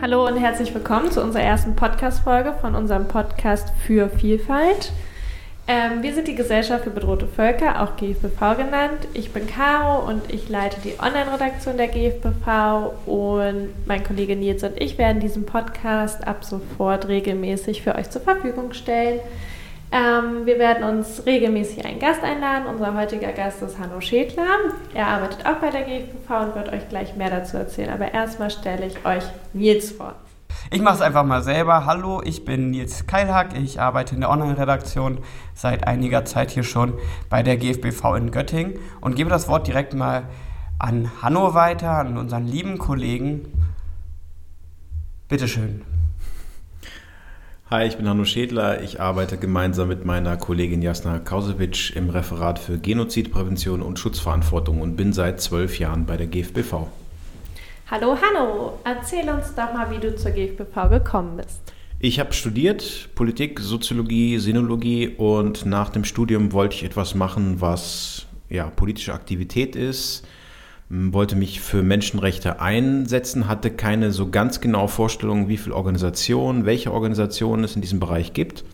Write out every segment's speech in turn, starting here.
Hallo und herzlich willkommen zu unserer ersten Podcast-Folge von unserem Podcast für Vielfalt. Ähm, wir sind die Gesellschaft für bedrohte Völker, auch GFBV genannt. Ich bin Caro und ich leite die Online-Redaktion der GFBV und mein Kollege Nils und ich werden diesen Podcast ab sofort regelmäßig für euch zur Verfügung stellen. Ähm, wir werden uns regelmäßig einen Gast einladen. Unser heutiger Gast ist Hanno Schädler. Er arbeitet auch bei der GFV und wird euch gleich mehr dazu erzählen. Aber erstmal stelle ich euch Nils vor. Ich mache es einfach mal selber. Hallo, ich bin Nils Keilhack. Ich arbeite in der Online-Redaktion seit einiger Zeit hier schon bei der GFBV in Göttingen und gebe das Wort direkt mal an Hanno weiter, an unseren lieben Kollegen. Bitteschön. Hi, ich bin Hanno Schädler. Ich arbeite gemeinsam mit meiner Kollegin Jasna Kausewitsch im Referat für Genozidprävention und Schutzverantwortung und bin seit zwölf Jahren bei der GFBV. Hallo Hanno, erzähl uns doch mal, wie du zur GFBV gekommen bist. Ich habe studiert Politik, Soziologie, Sinologie und nach dem Studium wollte ich etwas machen, was ja, politische Aktivität ist wollte mich für Menschenrechte einsetzen, hatte keine so ganz genaue Vorstellung, wie viele Organisationen, welche Organisationen es in diesem Bereich gibt.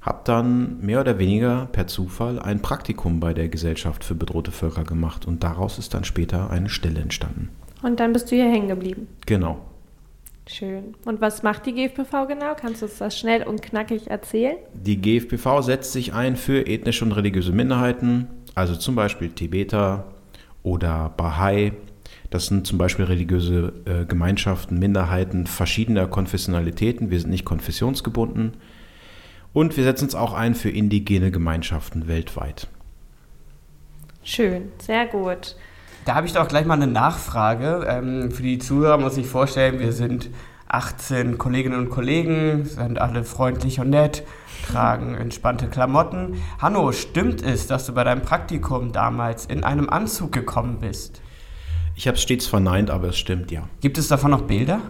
Habe dann mehr oder weniger per Zufall ein Praktikum bei der Gesellschaft für bedrohte Völker gemacht und daraus ist dann später eine Stelle entstanden. Und dann bist du hier hängen geblieben. Genau. Schön. Und was macht die GFPV genau? Kannst du uns das schnell und knackig erzählen? Die GFPV setzt sich ein für ethnische und religiöse Minderheiten, also zum Beispiel Tibeter, oder Bahai. Das sind zum Beispiel religiöse äh, Gemeinschaften, Minderheiten verschiedener Konfessionalitäten. Wir sind nicht konfessionsgebunden. Und wir setzen uns auch ein für indigene Gemeinschaften weltweit. Schön, sehr gut. Da habe ich doch gleich mal eine Nachfrage. Ähm, für die Zuhörer muss ich vorstellen, wir sind 18 Kolleginnen und Kollegen, sind alle freundlich und nett, tragen entspannte Klamotten. Hanno, stimmt es, dass du bei deinem Praktikum damals in einem Anzug gekommen bist? Ich habe es stets verneint, aber es stimmt, ja. Gibt es davon noch Bilder?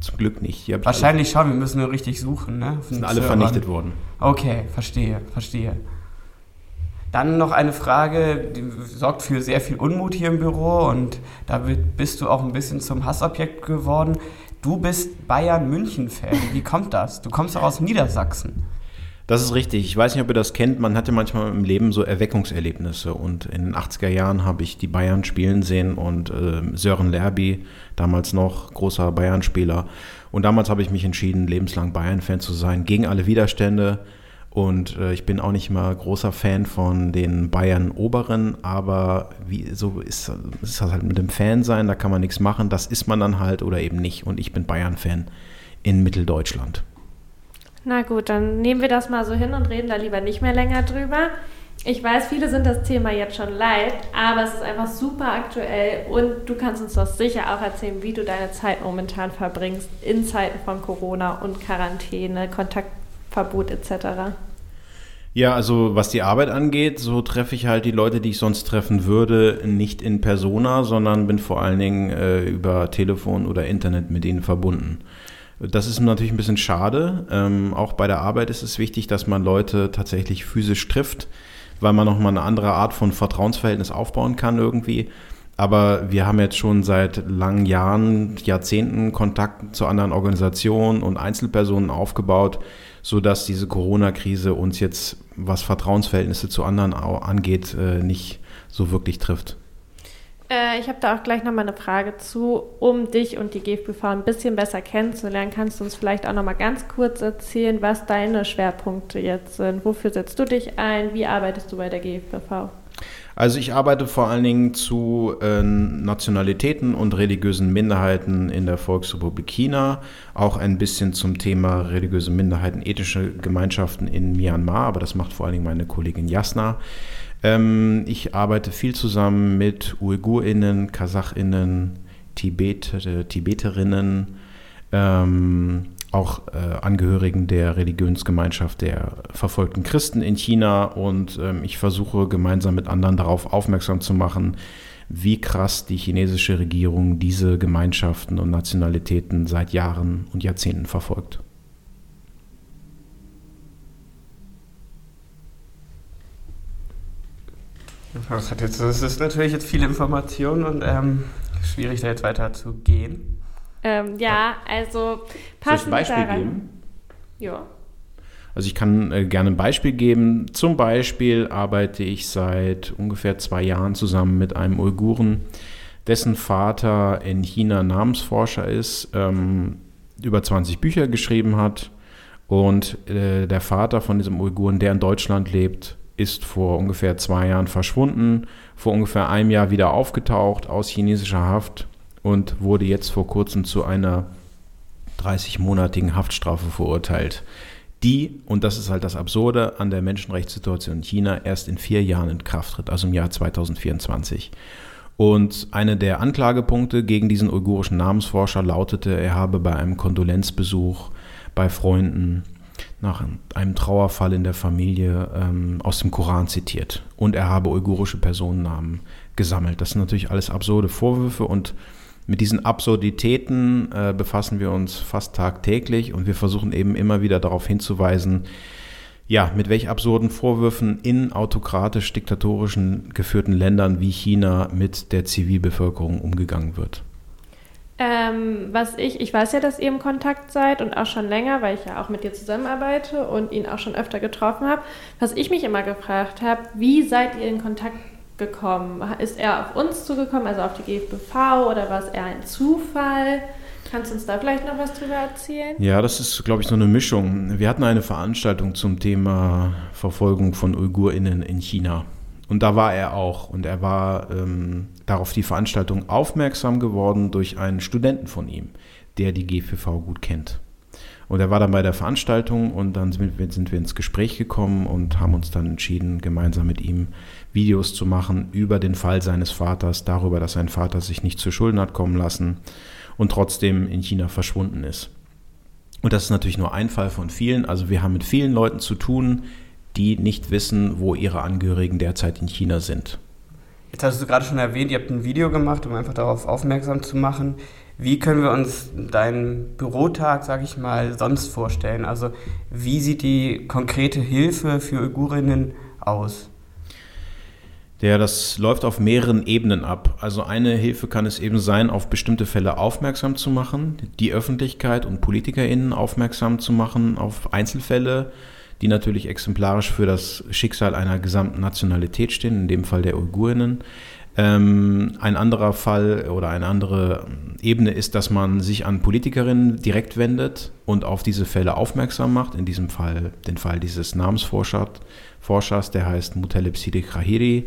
Zum Glück nicht. Wahrscheinlich schon, wir müssen nur richtig suchen. Ne? Sind alle vernichtet worden. Okay, verstehe, verstehe. Dann noch eine Frage, die sorgt für sehr viel Unmut hier im Büro und da bist du auch ein bisschen zum Hassobjekt geworden. Du bist Bayern-München-Fan. Wie kommt das? Du kommst doch aus Niedersachsen. Das ist richtig. Ich weiß nicht, ob ihr das kennt. Man hatte manchmal im Leben so Erweckungserlebnisse. Und in den 80er Jahren habe ich die Bayern spielen sehen und äh, Sören Lerby, damals noch großer Bayern-Spieler. Und damals habe ich mich entschieden, lebenslang Bayern-Fan zu sein, gegen alle Widerstände. Und äh, ich bin auch nicht mal großer Fan von den Bayern-Oberen, aber wie, so ist, ist das halt mit dem Fan-Sein, da kann man nichts machen. Das ist man dann halt oder eben nicht. Und ich bin Bayern-Fan in Mitteldeutschland. Na gut, dann nehmen wir das mal so hin und reden da lieber nicht mehr länger drüber. Ich weiß, viele sind das Thema jetzt schon leid, aber es ist einfach super aktuell und du kannst uns doch sicher auch erzählen, wie du deine Zeit momentan verbringst in Zeiten von Corona und Quarantäne, Kontaktverbot etc. Ja, also was die Arbeit angeht, so treffe ich halt die Leute, die ich sonst treffen würde, nicht in Persona, sondern bin vor allen Dingen äh, über Telefon oder Internet mit ihnen verbunden. Das ist natürlich ein bisschen schade. Ähm, auch bei der Arbeit ist es wichtig, dass man Leute tatsächlich physisch trifft, weil man nochmal eine andere Art von Vertrauensverhältnis aufbauen kann irgendwie. Aber wir haben jetzt schon seit langen Jahren, Jahrzehnten Kontakt zu anderen Organisationen und Einzelpersonen aufgebaut, sodass diese Corona-Krise uns jetzt, was Vertrauensverhältnisse zu anderen angeht, äh, nicht so wirklich trifft. Äh, ich habe da auch gleich nochmal eine Frage zu, um dich und die GFBV ein bisschen besser kennenzulernen. Kannst du uns vielleicht auch nochmal ganz kurz erzählen, was deine Schwerpunkte jetzt sind? Wofür setzt du dich ein? Wie arbeitest du bei der GFBV? Also ich arbeite vor allen Dingen zu äh, Nationalitäten und religiösen Minderheiten in der Volksrepublik China, auch ein bisschen zum Thema religiöse Minderheiten, ethische Gemeinschaften in Myanmar, aber das macht vor allen Dingen meine Kollegin Jasna. Ähm, ich arbeite viel zusammen mit UigurInnen, KasachInnen, Tibet, äh, Tibeterinnen, ähm, auch äh, Angehörigen der Religionsgemeinschaft der verfolgten Christen in China und ähm, ich versuche gemeinsam mit anderen darauf aufmerksam zu machen, wie krass die chinesische Regierung diese Gemeinschaften und Nationalitäten seit Jahren und Jahrzehnten verfolgt. Das, jetzt, das ist natürlich jetzt viel Information und ähm, schwierig, da jetzt weiter zu gehen. Ähm, ja, also passend Soll ich ein Beispiel daran. geben? Ja. Also ich kann äh, gerne ein Beispiel geben. Zum Beispiel arbeite ich seit ungefähr zwei Jahren zusammen mit einem Uiguren, dessen Vater in China Namensforscher ist, ähm, über 20 Bücher geschrieben hat. Und äh, der Vater von diesem Uiguren, der in Deutschland lebt, ist vor ungefähr zwei Jahren verschwunden, vor ungefähr einem Jahr wieder aufgetaucht aus chinesischer Haft und wurde jetzt vor kurzem zu einer 30-monatigen Haftstrafe verurteilt, die, und das ist halt das Absurde, an der Menschenrechtssituation in China erst in vier Jahren in Kraft tritt, also im Jahr 2024. Und einer der Anklagepunkte gegen diesen uigurischen Namensforscher lautete, er habe bei einem Kondolenzbesuch bei Freunden nach einem Trauerfall in der Familie ähm, aus dem Koran zitiert. Und er habe uigurische Personennamen gesammelt. Das sind natürlich alles absurde Vorwürfe und mit diesen Absurditäten äh, befassen wir uns fast tagtäglich und wir versuchen eben immer wieder darauf hinzuweisen, ja, mit welch absurden Vorwürfen in autokratisch diktatorischen geführten Ländern wie China mit der Zivilbevölkerung umgegangen wird. Ähm, was ich, ich weiß ja, dass ihr im Kontakt seid und auch schon länger, weil ich ja auch mit dir zusammenarbeite und ihn auch schon öfter getroffen habe. Was ich mich immer gefragt habe, wie seid ihr in Kontakt gekommen? Ist er auf uns zugekommen, also auf die GFBV oder war es eher ein Zufall? Kannst du uns da vielleicht noch was drüber erzählen? Ja, das ist, glaube ich, so eine Mischung. Wir hatten eine Veranstaltung zum Thema Verfolgung von UigurInnen in China. Und da war er auch. Und er war ähm, darauf die Veranstaltung aufmerksam geworden durch einen Studenten von ihm, der die GVV gut kennt. Und er war dann bei der Veranstaltung und dann sind wir, sind wir ins Gespräch gekommen und haben uns dann entschieden, gemeinsam mit ihm Videos zu machen über den Fall seines Vaters, darüber, dass sein Vater sich nicht zu Schulden hat kommen lassen und trotzdem in China verschwunden ist. Und das ist natürlich nur ein Fall von vielen. Also wir haben mit vielen Leuten zu tun, die nicht wissen, wo ihre Angehörigen derzeit in China sind. Jetzt hast du gerade schon erwähnt, ihr habt ein Video gemacht, um einfach darauf aufmerksam zu machen. Wie können wir uns deinen Bürotag, sage ich mal, sonst vorstellen? Also wie sieht die konkrete Hilfe für Uigurinnen aus? Ja, das läuft auf mehreren Ebenen ab. Also eine Hilfe kann es eben sein, auf bestimmte Fälle aufmerksam zu machen, die Öffentlichkeit und PolitikerInnen aufmerksam zu machen auf Einzelfälle, die natürlich exemplarisch für das Schicksal einer gesamten Nationalität stehen, in dem Fall der Uigurinnen. Ähm, ein anderer Fall oder eine andere Ebene ist, dass man sich an Politikerinnen direkt wendet und auf diese Fälle aufmerksam macht. In diesem Fall den Fall dieses Namensforschers, Forschers, der heißt Mutaleb Sidi Khahiri.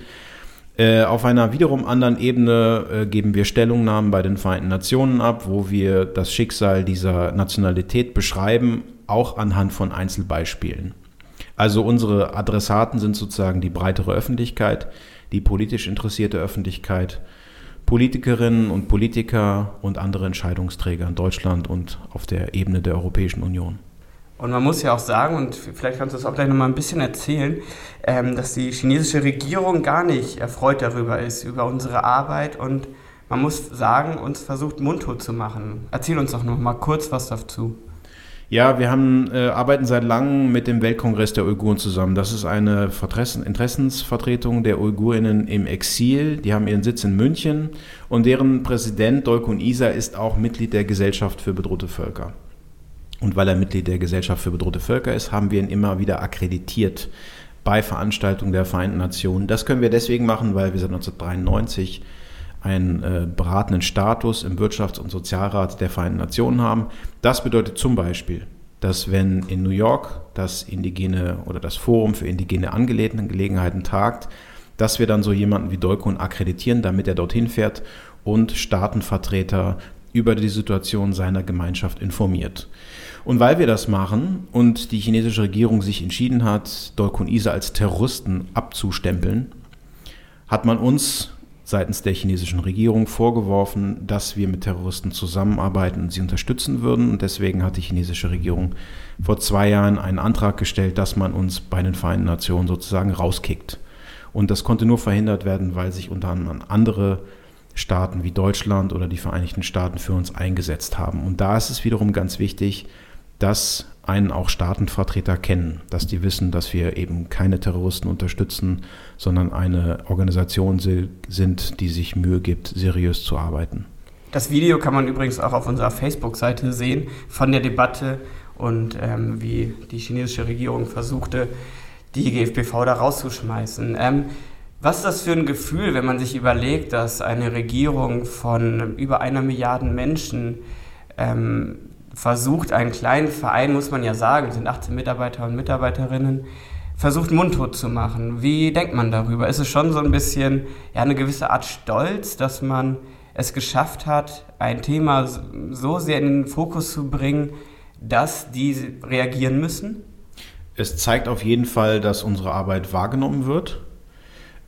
Äh, auf einer wiederum anderen Ebene äh, geben wir Stellungnahmen bei den Vereinten Nationen ab, wo wir das Schicksal dieser Nationalität beschreiben, auch anhand von Einzelbeispielen. Also unsere Adressaten sind sozusagen die breitere Öffentlichkeit, die politisch interessierte Öffentlichkeit, Politikerinnen und Politiker und andere Entscheidungsträger in Deutschland und auf der Ebene der Europäischen Union. Und man muss ja auch sagen, und vielleicht kannst du das auch gleich nochmal ein bisschen erzählen, ähm, dass die chinesische Regierung gar nicht erfreut darüber ist, über unsere Arbeit und man muss sagen, uns versucht mundtot zu machen. Erzähl uns doch nochmal kurz was dazu. Ja, wir haben, äh, arbeiten seit langem mit dem Weltkongress der Uiguren zusammen. Das ist eine Vertressen, Interessensvertretung der Uigurinnen im Exil. Die haben ihren Sitz in München und deren Präsident Dolkun Isa ist auch Mitglied der Gesellschaft für bedrohte Völker. Und weil er Mitglied der Gesellschaft für bedrohte Völker ist, haben wir ihn immer wieder akkreditiert bei Veranstaltungen der Vereinten Nationen. Das können wir deswegen machen, weil wir seit 1993 einen äh, beratenden Status im Wirtschafts- und Sozialrat der Vereinten Nationen haben. Das bedeutet zum Beispiel, dass wenn in New York das indigene oder das Forum für indigene Angelegenheiten tagt, dass wir dann so jemanden wie Dolkun akkreditieren, damit er dorthin fährt und Staatenvertreter über die Situation seiner Gemeinschaft informiert. Und weil wir das machen und die chinesische Regierung sich entschieden hat, Dolkun Isa als Terroristen abzustempeln, hat man uns seitens der chinesischen Regierung vorgeworfen, dass wir mit Terroristen zusammenarbeiten und sie unterstützen würden. Und deswegen hat die chinesische Regierung vor zwei Jahren einen Antrag gestellt, dass man uns bei den Vereinten Nationen sozusagen rauskickt. Und das konnte nur verhindert werden, weil sich unter anderem andere Staaten wie Deutschland oder die Vereinigten Staaten für uns eingesetzt haben. Und da ist es wiederum ganz wichtig, dass einen auch Staatenvertreter kennen, dass die wissen, dass wir eben keine Terroristen unterstützen, sondern eine Organisation sind, die sich Mühe gibt, seriös zu arbeiten. Das Video kann man übrigens auch auf unserer Facebook-Seite sehen von der Debatte und ähm, wie die chinesische Regierung versuchte, die GFPV da rauszuschmeißen. Ähm, was ist das für ein Gefühl, wenn man sich überlegt, dass eine Regierung von über einer Milliarde Menschen ähm, versucht, einen kleinen Verein, muss man ja sagen, sind 18 Mitarbeiter und Mitarbeiterinnen, versucht mundtot zu machen. Wie denkt man darüber? Ist es schon so ein bisschen ja, eine gewisse Art Stolz, dass man es geschafft hat, ein Thema so sehr in den Fokus zu bringen, dass die reagieren müssen? Es zeigt auf jeden Fall, dass unsere Arbeit wahrgenommen wird,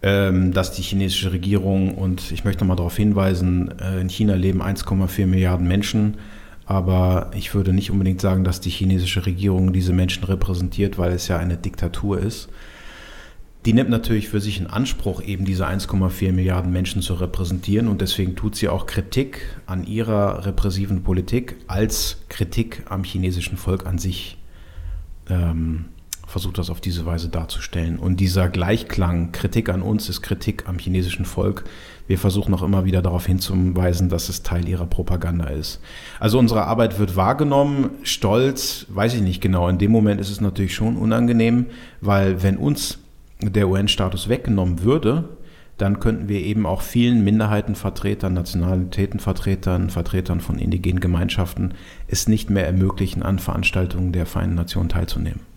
ähm, dass die chinesische Regierung, und ich möchte mal darauf hinweisen, äh, in China leben 1,4 Milliarden Menschen, aber ich würde nicht unbedingt sagen, dass die chinesische Regierung diese Menschen repräsentiert, weil es ja eine Diktatur ist. Die nimmt natürlich für sich in Anspruch, eben diese 1,4 Milliarden Menschen zu repräsentieren und deswegen tut sie auch Kritik an ihrer repressiven Politik als Kritik am chinesischen Volk an sich. Ähm, versucht das auf diese Weise darzustellen. Und dieser Gleichklang, Kritik an uns ist Kritik am chinesischen Volk. Wir versuchen auch immer wieder darauf hinzuweisen, dass es Teil ihrer Propaganda ist. Also unsere Arbeit wird wahrgenommen, stolz, weiß ich nicht genau. In dem Moment ist es natürlich schon unangenehm, weil wenn uns der UN-Status weggenommen würde, dann könnten wir eben auch vielen Minderheitenvertretern, Nationalitätenvertretern, Vertretern von indigenen Gemeinschaften es nicht mehr ermöglichen, an Veranstaltungen der Vereinten Nationen teilzunehmen.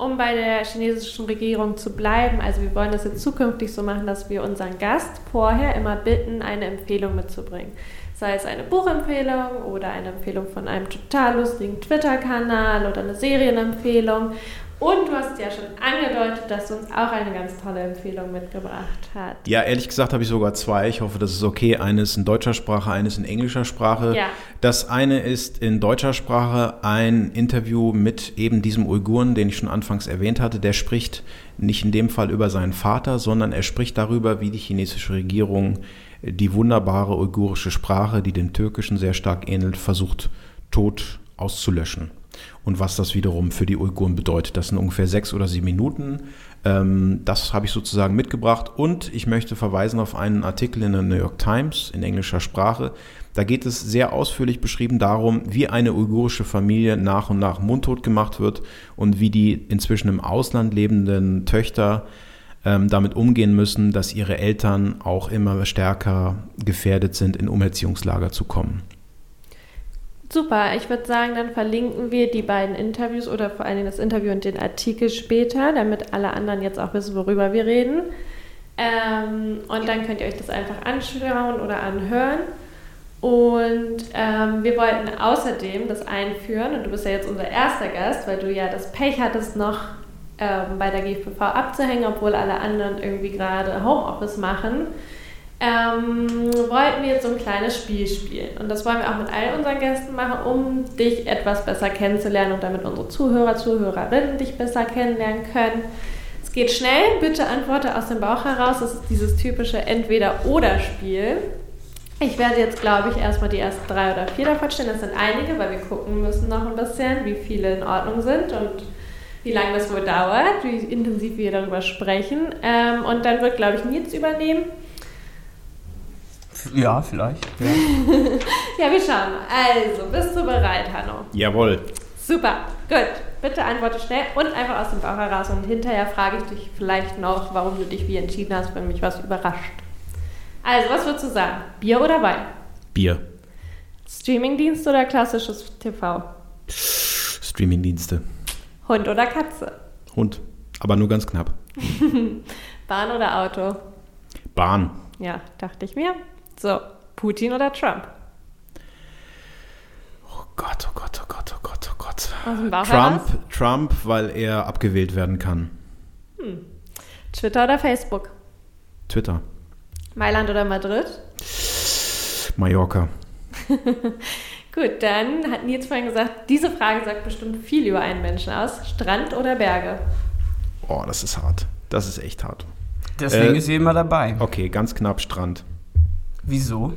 Um bei der chinesischen Regierung zu bleiben, also wir wollen das jetzt zukünftig so machen, dass wir unseren Gast vorher immer bitten, eine Empfehlung mitzubringen. Sei es eine Buchempfehlung oder eine Empfehlung von einem total lustigen Twitter-Kanal oder eine Serienempfehlung. Und du hast ja schon angedeutet, dass du uns auch eine ganz tolle Empfehlung mitgebracht hast. Ja, ehrlich gesagt habe ich sogar zwei. Ich hoffe, das ist okay. Eines in deutscher Sprache, eines in englischer Sprache. Ja. Das eine ist in deutscher Sprache ein Interview mit eben diesem Uiguren, den ich schon anfangs erwähnt hatte. Der spricht nicht in dem Fall über seinen Vater, sondern er spricht darüber, wie die chinesische Regierung die wunderbare uigurische Sprache, die dem Türkischen sehr stark ähnelt, versucht tot auszulöschen und was das wiederum für die Uiguren bedeutet. Das sind ungefähr sechs oder sieben Minuten. Ähm, das habe ich sozusagen mitgebracht und ich möchte verweisen auf einen Artikel in der New York Times in englischer Sprache. Da geht es sehr ausführlich beschrieben darum, wie eine uigurische Familie nach und nach mundtot gemacht wird und wie die inzwischen im Ausland lebenden Töchter ähm, damit umgehen müssen, dass ihre Eltern auch immer stärker gefährdet sind, in Umerziehungslager zu kommen. Super, ich würde sagen, dann verlinken wir die beiden Interviews oder vor allen Dingen das Interview und den Artikel später, damit alle anderen jetzt auch wissen, worüber wir reden. Ähm, und dann könnt ihr euch das einfach anschauen oder anhören. Und ähm, wir wollten außerdem das einführen, und du bist ja jetzt unser erster Gast, weil du ja das Pech hattest, noch ähm, bei der GVV abzuhängen, obwohl alle anderen irgendwie gerade Homeoffice machen ähm, wollten wir jetzt so ein kleines Spiel spielen. Und das wollen wir auch mit all unseren Gästen machen, um dich etwas besser kennenzulernen und damit unsere Zuhörer, Zuhörerinnen dich besser kennenlernen können. Es geht schnell, bitte antworte aus dem Bauch heraus. Das ist dieses typische Entweder-Oder-Spiel. Ich werde jetzt, glaube ich, erstmal die ersten drei oder vier davon stellen. Das sind einige, weil wir gucken müssen noch ein bisschen, wie viele in Ordnung sind und wie lange das wohl dauert, wie intensiv wir darüber sprechen. Ähm, und dann wird, glaube ich, Nils übernehmen. Ja, vielleicht. Ja. ja, wir schauen mal. Also, bist du bereit, Hanno? Jawohl. Super, gut. Bitte antworte schnell und einfach aus dem Bauch heraus. Und hinterher frage ich dich vielleicht noch, warum du dich wie entschieden hast, wenn mich was überrascht. Also, was würdest du sagen? Bier oder Wein? Bier. Streamingdienst oder klassisches TV? Streamingdienste. Hund oder Katze? Hund, aber nur ganz knapp. Bahn oder Auto? Bahn. Ja, dachte ich mir. So, Putin oder Trump? Oh Gott, oh Gott, oh Gott, oh Gott, oh Gott. Trump, heraus? Trump, weil er abgewählt werden kann. Hm. Twitter oder Facebook? Twitter. Mailand oder Madrid? Mallorca. Gut, dann hat Nils vorhin gesagt, diese Frage sagt bestimmt viel über einen Menschen aus. Strand oder Berge? Oh, das ist hart. Das ist echt hart. Deswegen äh, ist sie immer dabei. Okay, ganz knapp Strand. Wieso?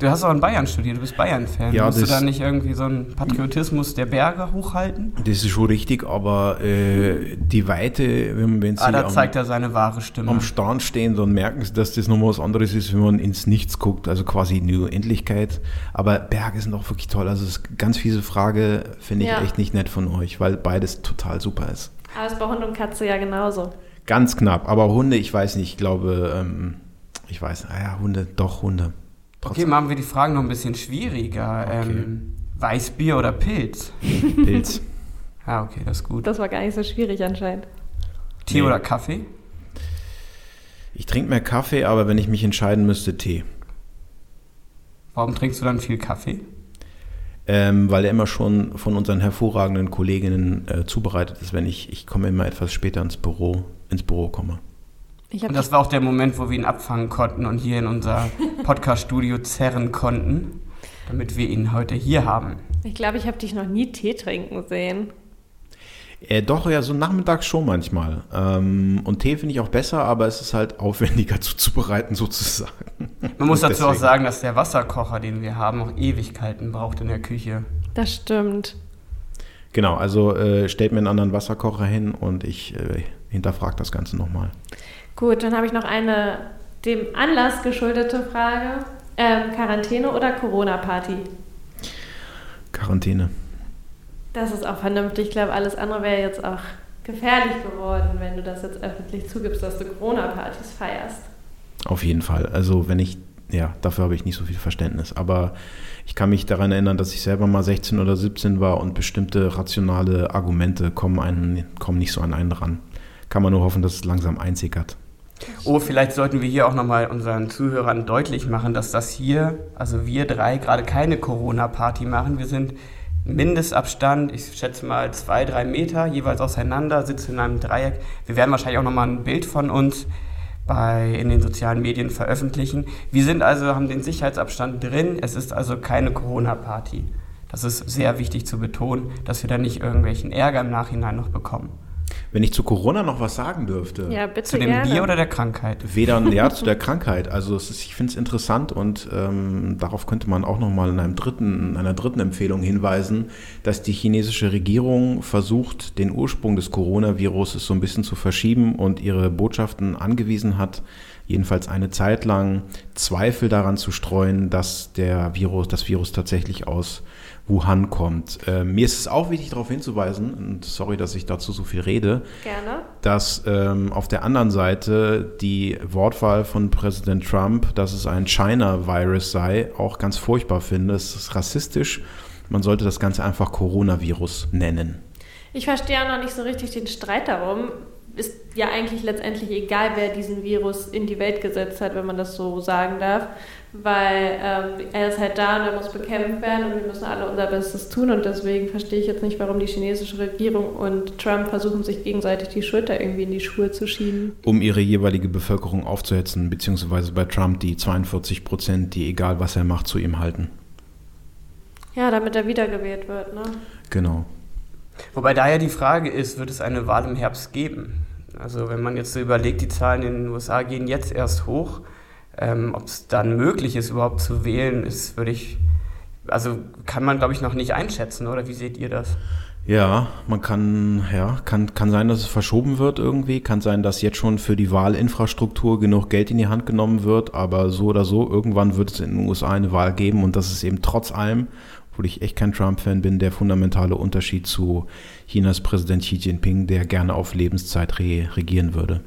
Du hast auch in Bayern studiert, du bist Bayern-Fan. Ja, Musst du da nicht irgendwie so einen Patriotismus der Berge hochhalten? Das ist schon richtig, aber äh, die Weite, wenn, wenn Sie Ah, da am, zeigt er seine wahre Stimme. am Stand stehen, dann merken Sie, dass das nochmal was anderes ist, wenn man ins Nichts guckt, also quasi in die Unendlichkeit. Aber Berge sind auch wirklich toll. Also das ist eine ganz fiese Frage, finde ich Ja. echt nicht nett von euch, weil beides total super ist. Aber ist bei Hund und Katze ja genauso. Ganz knapp, aber Hunde, ich weiß nicht, ich glaube, ähm, ich weiß, ah ja, Hunde, doch Hunde. Okay, machen wir die Fragen noch ein bisschen schwieriger. Okay. Ähm, Weißbier oder Pilz? Pilz. Ah, okay, das ist gut. Das war gar nicht so schwierig anscheinend. Tee Nee. oder Kaffee? Ich trinke mehr Kaffee, aber wenn ich mich entscheiden müsste, Tee. Warum trinkst du dann viel Kaffee? Ähm, weil er immer schon von unseren hervorragenden Kolleginnen äh, zubereitet ist, wenn ich, ich komme immer etwas später ins Büro, ins Büro komme. Ich Und das war auch der Moment, wo wir ihn abfangen konnten und hier in unser Podcast-Studio zerren konnten, damit wir ihn heute hier haben. ich, glaube, ich habe dich noch nie Tee trinken sehen. Äh, doch, ja, so nachmittags schon manchmal. Ähm, und Tee finde ich auch besser, aber es ist halt aufwendiger zuzubereiten sozusagen. Man muss dazu auch sagen, dass der Wasserkocher, den wir haben, auch Ewigkeiten braucht in der Küche. Das stimmt. Genau, also äh, stellt mir einen anderen Wasserkocher hin und ich äh, hinterfrage das Ganze nochmal. Gut, dann habe ich noch eine dem Anlass geschuldete Frage. Ähm, Quarantäne oder Corona-Party? Quarantäne. Das ist auch vernünftig. Ich glaube, alles andere wäre jetzt auch gefährlich geworden, wenn du das jetzt öffentlich zugibst, dass du Corona-Partys feierst. Auf jeden Fall. Also wenn ich, ja, dafür habe ich nicht so viel Verständnis. Aber ich kann mich daran erinnern, dass ich selber mal 16 oder 17 war und bestimmte rationale Argumente kommen, einen, kommen nicht so an einen ran. Kann man nur hoffen, dass es langsam einsickert. Oh, vielleicht sollten wir hier auch nochmal unseren Zuhörern deutlich machen, dass das hier, also wir drei, gerade keine Corona-Party machen. Wir sind Mindestabstand, ich schätze mal zwei, drei Meter jeweils auseinander, sitzen in einem Dreieck. Wir werden wahrscheinlich auch nochmal ein Bild von uns bei, in den sozialen Medien veröffentlichen. Wir sind also, haben den Sicherheitsabstand drin. Es ist also keine Corona-Party. Das ist sehr wichtig zu betonen, dass wir da nicht irgendwelchen Ärger im Nachhinein noch bekommen. Wenn ich zu Corona noch was sagen dürfte. Ja, bitte Zu dem gerne. Bier oder der Krankheit? Weder ja, zu der Krankheit. Also es ist, ich finde es interessant und ähm, darauf könnte man auch nochmal in, einem dritten, in einer dritten Empfehlung hinweisen, dass die chinesische Regierung versucht, den Ursprung des Coronavirus so ein bisschen zu verschieben und ihre Botschaften angewiesen hat, jedenfalls eine Zeit lang Zweifel daran zu streuen, dass der Virus, das Virus tatsächlich aus Wuhan kommt. Äh, mir ist es auch wichtig darauf hinzuweisen, und sorry, dass ich dazu so viel rede, Gerne. dass ähm, auf der anderen Seite die Wortwahl von Präsident Trump, dass es ein China-Virus sei, auch ganz furchtbar finde. Es ist rassistisch. Man sollte das Ganze einfach Coronavirus nennen. Ich verstehe auch noch nicht so richtig den Streit darum. Ist ja eigentlich letztendlich egal, wer diesen Virus in die Welt gesetzt hat, wenn man das so sagen darf. Weil ähm, er ist halt da und er muss bekämpft werden und wir müssen alle unser Bestes tun. Und deswegen verstehe ich jetzt nicht, warum die chinesische Regierung und Trump versuchen, sich gegenseitig die Schulter irgendwie in die Schuhe zu schieben. Um ihre jeweilige Bevölkerung aufzuhetzen, beziehungsweise bei Trump die 42 Prozent, die egal was er macht, zu ihm halten. Ja, damit er wiedergewählt wird, ne? Genau. Wobei daher die Frage ist, wird es eine Wahl im Herbst geben? Also wenn man jetzt so überlegt, die Zahlen in den USA gehen jetzt erst hoch, ähm, ob es dann möglich ist, überhaupt zu wählen, ist, würde ich, also kann man, glaube ich, noch nicht einschätzen, oder? Wie seht ihr das? Ja, man kann, ja, kann, kann sein, dass es verschoben wird irgendwie, kann sein, dass jetzt schon für die Wahlinfrastruktur genug Geld in die Hand genommen wird, aber so oder so, irgendwann wird es in den USA eine Wahl geben. Und das ist eben trotz allem, obwohl ich echt kein Trump-Fan bin, der fundamentale Unterschied zu Chinas Präsident Xi Jinping, der gerne auf Lebenszeit re regieren würde.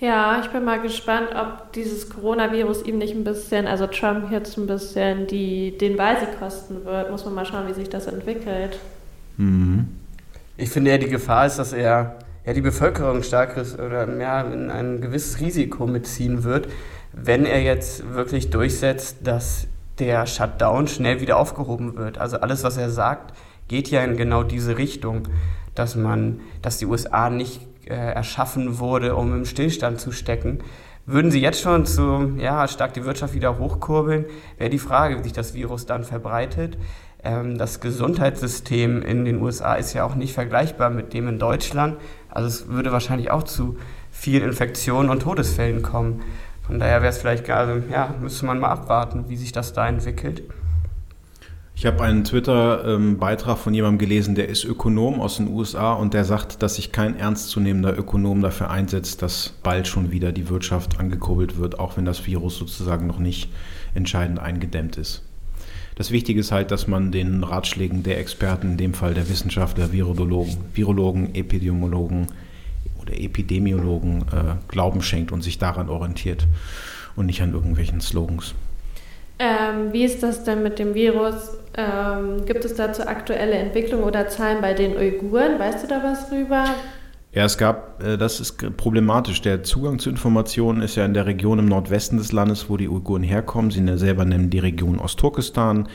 Ja, ich bin mal gespannt, ob dieses Coronavirus ihm nicht ein bisschen, also Trump jetzt ein bisschen die, den Wahlsieg kosten wird. Muss man mal schauen, wie sich das entwickelt. Mhm. Ich finde ja, die Gefahr ist, dass er ja, die Bevölkerung starkes oder ja, in ein gewisses Risiko mitziehen wird, wenn er jetzt wirklich durchsetzt, dass der Shutdown schnell wieder aufgehoben wird. Also alles, was er sagt, geht ja in genau diese Richtung, dass man, dass die USA nicht äh, erschaffen wurde, um im Stillstand zu stecken. Würden sie jetzt schon zu, ja, stark die Wirtschaft wieder hochkurbeln, wäre die Frage, wie sich das Virus dann verbreitet. Ähm, das Gesundheitssystem in den USA ist ja auch nicht vergleichbar mit dem in Deutschland. Also es würde wahrscheinlich auch zu vielen Infektionen und Todesfällen kommen. Von daher wäre es vielleicht, also, ja, müsste man mal abwarten, wie sich das da entwickelt. Ich habe einen Twitter-Beitrag von jemandem gelesen, der ist Ökonom aus den USA und der sagt, dass sich kein ernstzunehmender Ökonom dafür einsetzt, dass bald schon wieder die Wirtschaft angekurbelt wird, auch wenn das Virus sozusagen noch nicht entscheidend eingedämmt ist. Das Wichtige ist halt, dass man den Ratschlägen der Experten, in dem Fall der Wissenschaftler, Virologen, Virologen Epidemiologen oder Epidemiologen äh, Glauben schenkt und sich daran orientiert und nicht an irgendwelchen Slogans. Ähm, wie ist das denn mit dem Virus? Ähm, gibt es dazu aktuelle Entwicklungen oder Zahlen bei den Uiguren? Weißt du da was drüber? Ja, es gab, äh, das ist problematisch. Der Zugang zu Informationen ist ja in der Region im Nordwesten des Landes, wo die Uiguren herkommen. Sie selber nennen die Region Ostturkestan.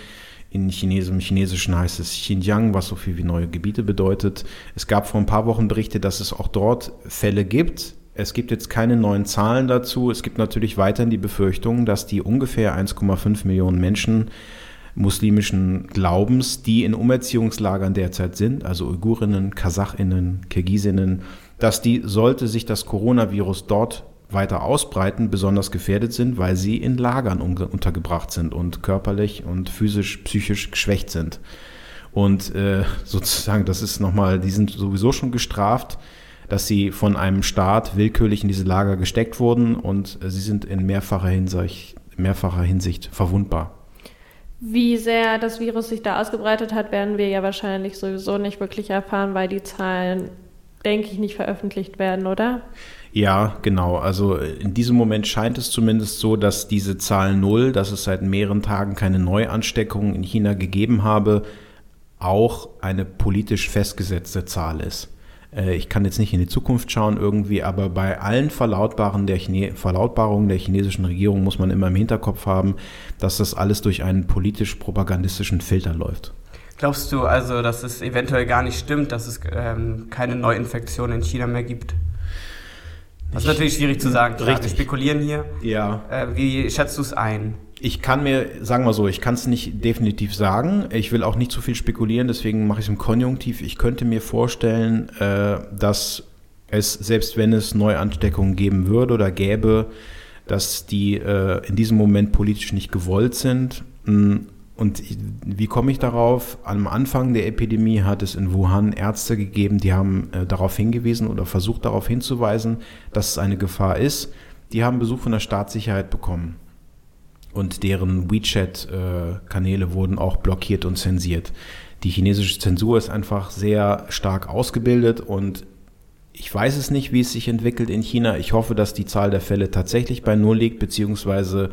In Chines im Chinesischen heißt es Xinjiang, was so viel wie neue Gebiete bedeutet. Es gab vor ein paar Wochen Berichte, dass es auch dort Fälle gibt, es gibt jetzt keine neuen Zahlen dazu. Es gibt natürlich weiterhin die Befürchtung, dass die ungefähr 1,5 Millionen Menschen muslimischen Glaubens, die in Umerziehungslagern derzeit sind, also Uigurinnen, Kasachinnen, Kirgisinnen, dass die, sollte sich das Coronavirus dort weiter ausbreiten, besonders gefährdet sind, weil sie in Lagern untergebracht sind und körperlich und physisch, psychisch geschwächt sind. Und äh, sozusagen, das ist nochmal, die sind sowieso schon gestraft dass sie von einem Staat willkürlich in diese Lager gesteckt wurden und sie sind in mehrfacher Hinsicht, mehrfacher Hinsicht verwundbar. Wie sehr das Virus sich da ausgebreitet hat, werden wir ja wahrscheinlich sowieso nicht wirklich erfahren, weil die Zahlen, denke ich, nicht veröffentlicht werden, oder? Ja, genau. Also in diesem Moment scheint es zumindest so, dass diese Zahl Null, dass es seit mehreren Tagen keine Neuansteckungen in China gegeben habe, auch eine politisch festgesetzte Zahl ist. Äh, ich kann jetzt nicht in die Zukunft schauen irgendwie, aber bei allen Verlautbarungen der, Chine Verlautbarungen der chinesischen Regierung muss man immer im Hinterkopf haben, dass das alles durch einen politisch-propagandistischen Filter läuft. Glaubst du also, dass es eventuell gar nicht stimmt, dass es ähm, keine Neuinfektion in China mehr gibt? Das ist natürlich schwierig zu sagen. Klar, wir spekulieren hier. Ja. Äh, wie schätzt du es ein? Ich kann mir, sagen wir so, ich kann es nicht definitiv sagen. Ich will auch nicht zu viel spekulieren, deswegen mache ich es im Konjunktiv. Ich könnte mir vorstellen, äh, dass es, selbst wenn es Neuansteckungen geben würde oder gäbe, dass die äh, in diesem Moment politisch nicht gewollt sind. Mm, und wie komme ich darauf? Am Anfang der Epidemie hat es in Wuhan Ärzte gegeben, die haben äh, darauf hingewiesen oder versucht darauf hinzuweisen, dass es eine Gefahr ist. Die haben Besuch von der Staatssicherheit bekommen und deren WeChat-Kanäle wurden auch blockiert und zensiert. Die chinesische Zensur ist einfach sehr stark ausgebildet und ich weiß es nicht, wie es sich entwickelt in China. Ich hoffe, dass die Zahl der Fälle tatsächlich bei Null liegt, beziehungsweise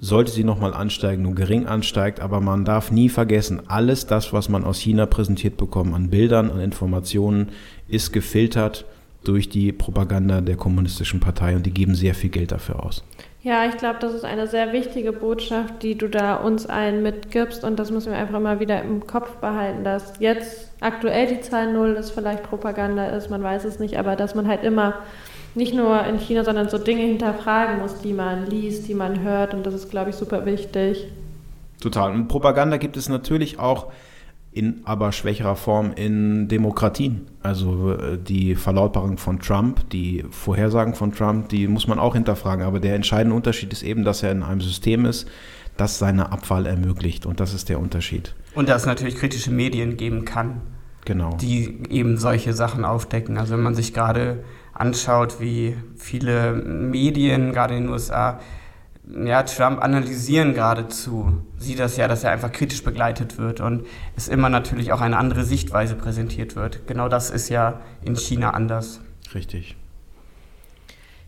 sollte sie nochmal ansteigen, nur gering ansteigt. Aber man darf nie vergessen, alles das, was man aus China präsentiert bekommt an Bildern, an Informationen, ist gefiltert durch die Propaganda der kommunistischen Partei und die geben sehr viel Geld dafür aus. Ja, ich glaube, das ist eine sehr wichtige Botschaft, die du da uns allen mitgibst. Und das müssen wir einfach mal wieder im Kopf behalten, dass jetzt aktuell die Zahl Null ist, vielleicht Propaganda ist, man weiß es nicht, aber dass man halt immer nicht nur in China, sondern so Dinge hinterfragen muss, die man liest, die man hört. Und das ist, glaube ich, super wichtig. Total. Und Propaganda gibt es natürlich auch in aber schwächerer Form in Demokratien. Also äh, die Verlautbarung von Trump, die Vorhersagen von Trump, die muss man auch hinterfragen. Aber der entscheidende Unterschied ist eben, dass er in einem System ist, das seine Abwahl ermöglicht. Und das ist der Unterschied. Und dass es natürlich kritische Medien geben kann, genau. die eben solche Sachen aufdecken. Also wenn man sich gerade anschaut, wie viele Medien, gerade in den USA, ja, Trump analysieren geradezu, sieht das ja, dass er einfach kritisch begleitet wird und es immer natürlich auch eine andere Sichtweise präsentiert wird. Genau das ist ja in China anders. Richtig.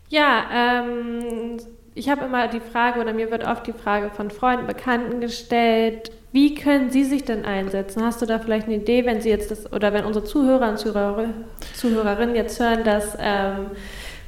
Ja, ähm, ich habe immer die Frage oder mir wird oft die Frage von Freunden, Bekannten gestellt, wie können Sie sich denn einsetzen? Hast du da vielleicht eine Idee, wenn Sie jetzt das oder wenn unsere Zuhörer und Zuhörer, Zuhörerinnen jetzt hören, dass ähm,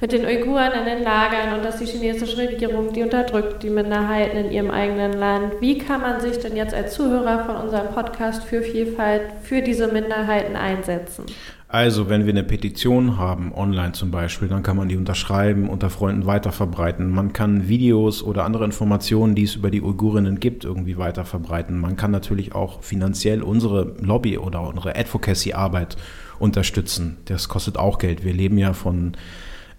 mit den Uiguren in den Lagern und dass die chinesische Regierung die unterdrückt, die Minderheiten in ihrem eigenen Land. Wie kann man sich denn jetzt als Zuhörer von unserem Podcast für Vielfalt für diese Minderheiten einsetzen? Also, wenn wir eine Petition haben, online zum Beispiel, dann kann man die unterschreiben, unter Freunden weiterverbreiten. Man kann Videos oder andere Informationen, die es über die Uigurinnen gibt, irgendwie weiterverbreiten. Man kann natürlich auch finanziell unsere Lobby oder unsere Advocacy-Arbeit unterstützen. Das kostet auch Geld. Wir leben ja von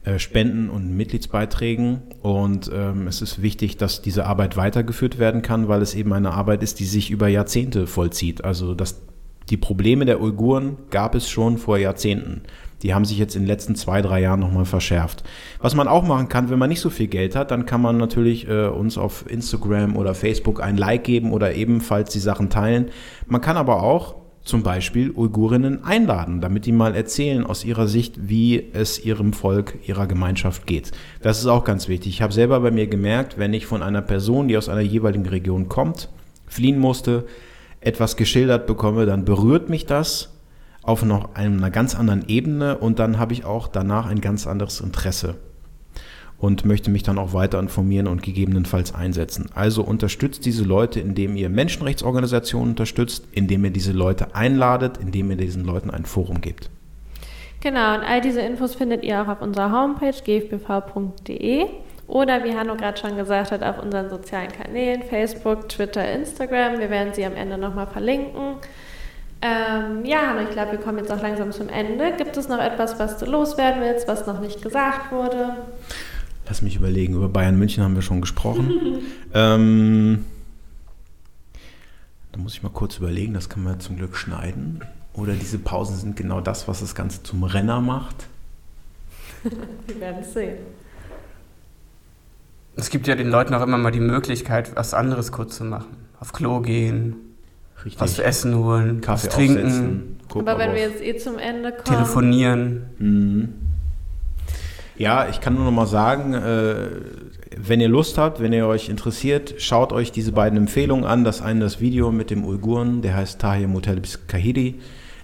äh, Spenden und Mitgliedsbeiträgen. Und ähm, es ist wichtig, dass diese Arbeit weitergeführt werden kann, weil es eben eine Arbeit ist, die sich über Jahrzehnte vollzieht. Also das, die Probleme der Uiguren gab es schon vor Jahrzehnten. Die haben sich jetzt in den letzten zwei, drei Jahren nochmal verschärft. Was man auch machen kann, wenn man nicht so viel Geld hat, dann kann man natürlich äh, uns auf Instagram oder Facebook ein Like geben oder ebenfalls die Sachen teilen. Man kann aber auch zum Beispiel Uigurinnen einladen, damit die mal erzählen aus ihrer Sicht, wie es ihrem Volk, ihrer Gemeinschaft geht. Das ist auch ganz wichtig. Ich habe selber bei mir gemerkt, wenn ich von einer Person, die aus einer jeweiligen Region kommt, fliehen musste, etwas geschildert bekomme, dann berührt mich das auf noch einer ganz anderen Ebene und dann habe ich auch danach ein ganz anderes Interesse und möchte mich dann auch weiter informieren und gegebenenfalls einsetzen. Also unterstützt diese Leute, indem ihr Menschenrechtsorganisationen unterstützt, indem ihr diese Leute einladet, indem ihr diesen Leuten ein Forum gebt. Genau, und all diese Infos findet ihr auch auf unserer Homepage gfbv.de oder wie Hanno gerade schon gesagt hat, auf unseren sozialen Kanälen, Facebook, Twitter, Instagram. Wir werden sie am Ende nochmal verlinken. Ähm, ja, Hanno, ich glaube, wir kommen jetzt auch langsam zum Ende. Gibt es noch etwas, was du loswerden willst, was noch nicht gesagt wurde? Lass mich überlegen, über Bayern München haben wir schon gesprochen. ähm, da muss ich mal kurz überlegen, das kann man zum Glück schneiden. Oder diese Pausen sind genau das, was das Ganze zum Renner macht. wir werden es sehen. Es gibt ja den Leuten auch immer mal die Möglichkeit, was anderes kurz zu machen. Auf Klo gehen, Richtig. was zu essen holen, Kaffee was trinken. Aber wenn wir jetzt eh zum Ende kommen. Telefonieren. Mhm. Ja, ich kann nur noch mal sagen, äh, wenn ihr Lust habt, wenn ihr euch interessiert, schaut euch diese beiden Empfehlungen an. Das eine das Video mit dem Uiguren, der heißt Tahir Mutalibs Kahiri,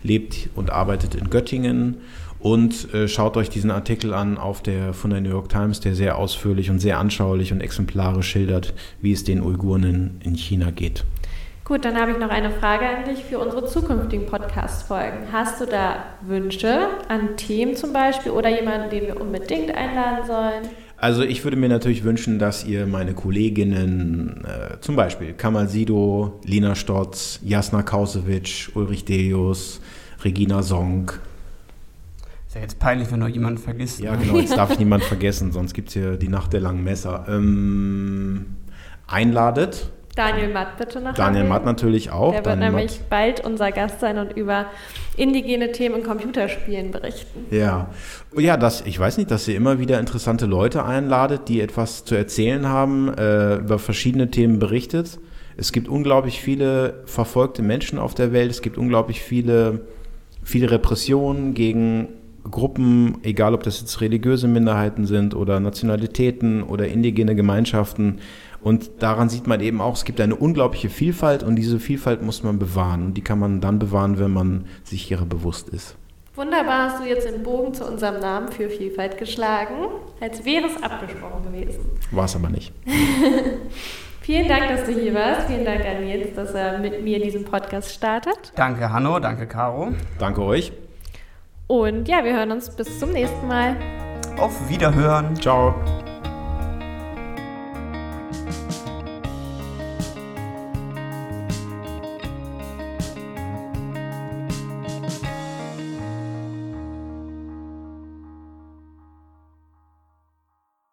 lebt und arbeitet in Göttingen. Und äh, schaut euch diesen Artikel an auf der, von der New York Times, der sehr ausführlich und sehr anschaulich und exemplarisch schildert, wie es den Uiguren in, in China geht. Gut, dann habe ich noch eine Frage an dich für unsere zukünftigen Podcast-Folgen. Hast du da Wünsche an Themen zum Beispiel oder jemanden, den wir unbedingt einladen sollen? Also ich würde mir natürlich wünschen, dass ihr meine Kolleginnen, äh, zum Beispiel Kamal Sido, Lina Stotz, Jasna Kausewitsch, Ulrich Delius, Regina Song. Ist ja jetzt peinlich, wenn du jemanden vergisst. Ja, ne? genau, jetzt darf ich niemanden vergessen, sonst gibt es hier die Nacht der langen Messer. Ähm, einladet Daniel Matt bitte nach Daniel Matt natürlich auch. Der wird Daniel nämlich Matt. bald unser Gast sein und über indigene Themen in Computerspielen berichten. Ja, ja, das, ich weiß nicht, dass ihr immer wieder interessante Leute einladet, die etwas zu erzählen haben, äh, über verschiedene Themen berichtet. Es gibt unglaublich viele verfolgte Menschen auf der Welt. Es gibt unglaublich viele, viele Repressionen gegen Gruppen, egal ob das jetzt religiöse Minderheiten sind oder Nationalitäten oder indigene Gemeinschaften. Und daran sieht man eben auch, es gibt eine unglaubliche Vielfalt und diese Vielfalt muss man bewahren. Und die kann man dann bewahren, wenn man sich ihrer bewusst ist. Wunderbar hast du jetzt den Bogen zu unserem Namen für Vielfalt geschlagen, als wäre es abgesprochen gewesen. War es aber nicht. Vielen Dank, dass du hier warst. Vielen Dank an Jens, dass er mit mir diesen Podcast startet. Danke, Hanno. Danke, Caro. Danke euch. Und ja, wir hören uns bis zum nächsten Mal. Auf Wiederhören. Ciao.